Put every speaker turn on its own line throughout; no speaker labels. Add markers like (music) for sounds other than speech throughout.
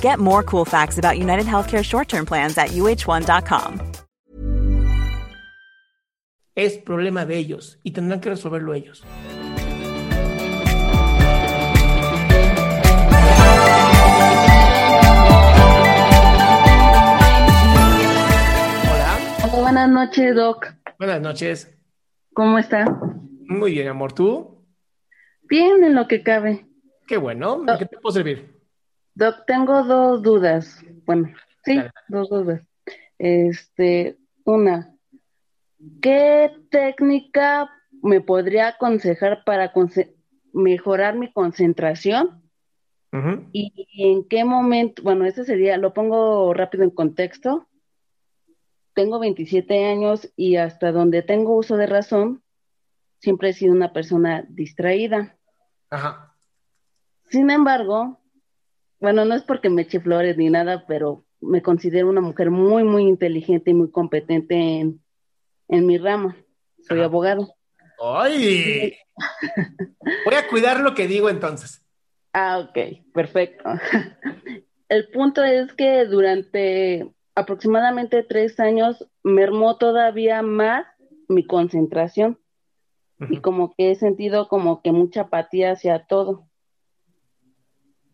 Get more cool facts about United Healthcare short term plans at uh1.com.
Es problema de ellos y tendrán que resolverlo ellos. Hola.
Buenas noches, Doc.
Buenas noches.
¿Cómo está?
Muy bien, amor. ¿Tú?
Bien, en lo que cabe.
Qué bueno. ¿En qué te puedo servir?
Doc, tengo dos dudas. Bueno, sí, dos dudas. Este, una, ¿qué técnica me podría aconsejar para mejorar mi concentración? ¿Y en qué momento? Bueno, ese sería, lo pongo rápido en contexto. Tengo 27 años y hasta donde tengo uso de razón, siempre he sido una persona distraída.
Ajá.
Sin embargo, bueno, no es porque me eche flores ni nada, pero me considero una mujer muy, muy inteligente y muy competente en, en mi rama. Soy
Ajá.
abogado.
¡Ay! (laughs) Voy a cuidar lo que digo entonces.
Ah, ok, perfecto. (laughs) El punto es que durante aproximadamente tres años mermó todavía más mi concentración y como que he sentido como que mucha apatía hacia todo.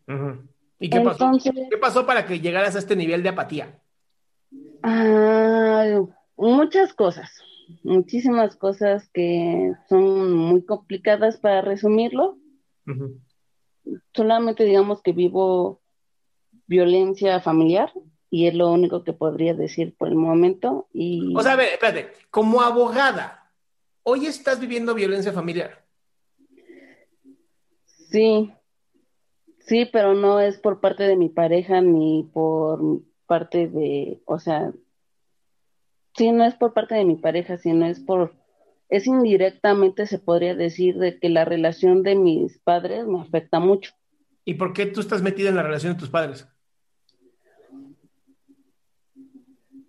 ujú. ¿Y qué pasó? ¿Qué pasó para que llegaras a este nivel de apatía?
ah, muchas cosas, muchísimas cosas que son muy complicadas para resumirlo. Solamente digamos que vivo violencia familiar y es lo único que podría decir por el momento. Y
O sea, a ver, espérate. Como abogada, hoy estás viviendo violencia familiar.
sí, sí, pero no es por parte de mi pareja ni por parte de, o sea, sí, no es por parte de mi pareja, sino es por, es indirectamente se podría decir de que la relación de mis padres me afecta mucho.
¿Y por qué tú estás metida en la relación de tus padres?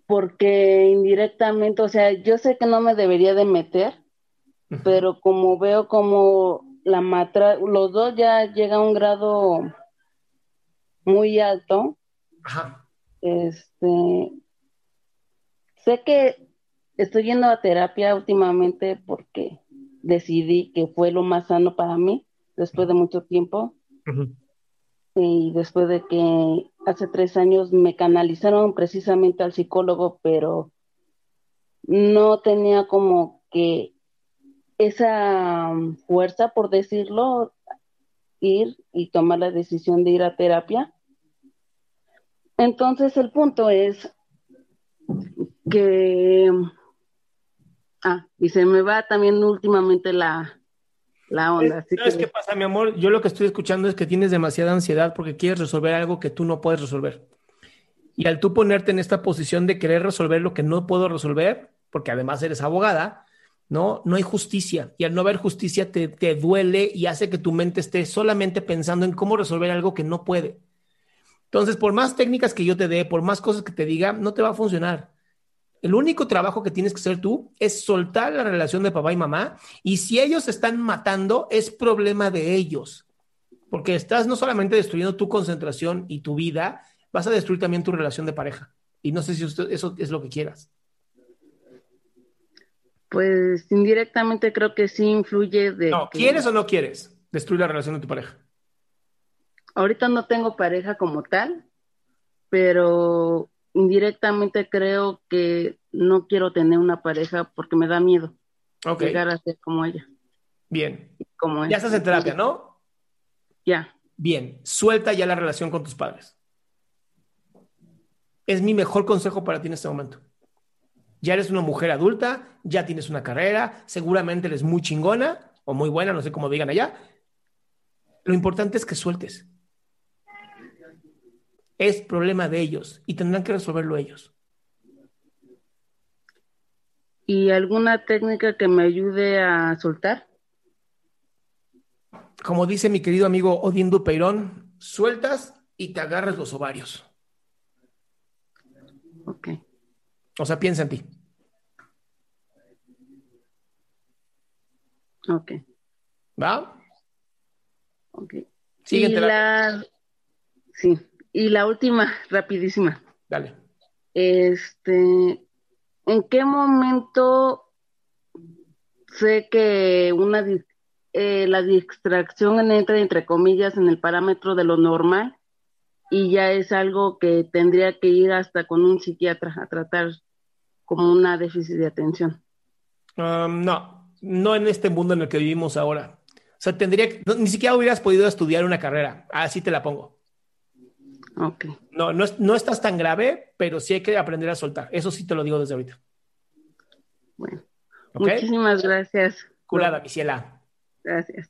Porque indirectamente, o sea, yo sé que no me debería de meter, pero como veo como la matra, los dos ya llega a un grado muy alto,
Ajá.
este, sé que estoy yendo a terapia últimamente porque decidí que fue lo más sano para mí después de mucho tiempo. Y después de que hace tres años me canalizaron precisamente al psicólogo, pero no tenía como que esa mm, fuerza, por decirlo, ir y tomar la decisión de ir a terapia. Entonces el punto es que, ah, y se me va también últimamente la, la onda. así
¿Sabes
que-
qué pasa, mi amor? Yo lo que estoy escuchando es que tienes demasiada ansiedad porque quieres resolver algo que tú no puedes resolver. Y al tú ponerte en esta posición de querer resolver lo que no puedo resolver, porque además eres abogada, ¿no? No hay justicia. Y al no haber justicia te, te duele y hace que tu mente esté solamente pensando en cómo resolver algo que no puede. Entonces, por más técnicas que yo te dé, por más cosas que te diga, no te va a funcionar. El único trabajo que tienes que hacer tú es soltar la relación de papá y mamá. Y si ellos están matando, es problema de ellos. Porque estás no solamente destruyendo tu concentración y tu vida, vas a destruir también tu relación de pareja. Y no sé si usted- eso es lo que quieras.
Pues indirectamente creo que sí influye de
No,
que
¿quieres o no quieres destruir la relación de tu pareja?
ahorita no tengo pareja como tal, pero indirectamente creo que no quiero tener una pareja porque me da miedo
Ok,
llegar a ser como ella.
bien.
Como
Ya estás en terapia, ¿no?
Ya.
Bien, suelta ya la relación con tus padres. Es mi mejor consejo para ti en este momento. Ya eres una mujer adulta, ya tienes una carrera, seguramente eres muy chingona o muy buena, no sé cómo digan allá. Lo importante es que sueltes. Es problema de ellos y tendrán que resolverlo ellos.
¿Y alguna técnica que me ayude a soltar?
Como dice mi querido amigo Odín Dupeirón, sueltas y te agarras los ovarios.
Ok.
O sea, piensa en ti.
Ok.
¿Va?
Ok.
Sigue en
y
terapia.
la... Sí. Y la última, rapidísima.
Dale.
Este, ¿en qué momento sé que una eh, la distracción entra entre comillas en el parámetro de lo normal y ya es algo que tendría que ir hasta con un psiquiatra a tratar como una déficit de atención?
Um, no, no en este mundo en el que vivimos ahora. O sea, tendría que, no, ni siquiera hubieras podido estudiar una carrera. Así te la pongo.
Ok,
No, no, es- no estás tan grave, pero sí hay que aprender a soltar. Eso sí te lo digo desde ahorita.
bueno.
¿Ok?
Muchísimas gracias.
Curada, mi ciela.
Gracias.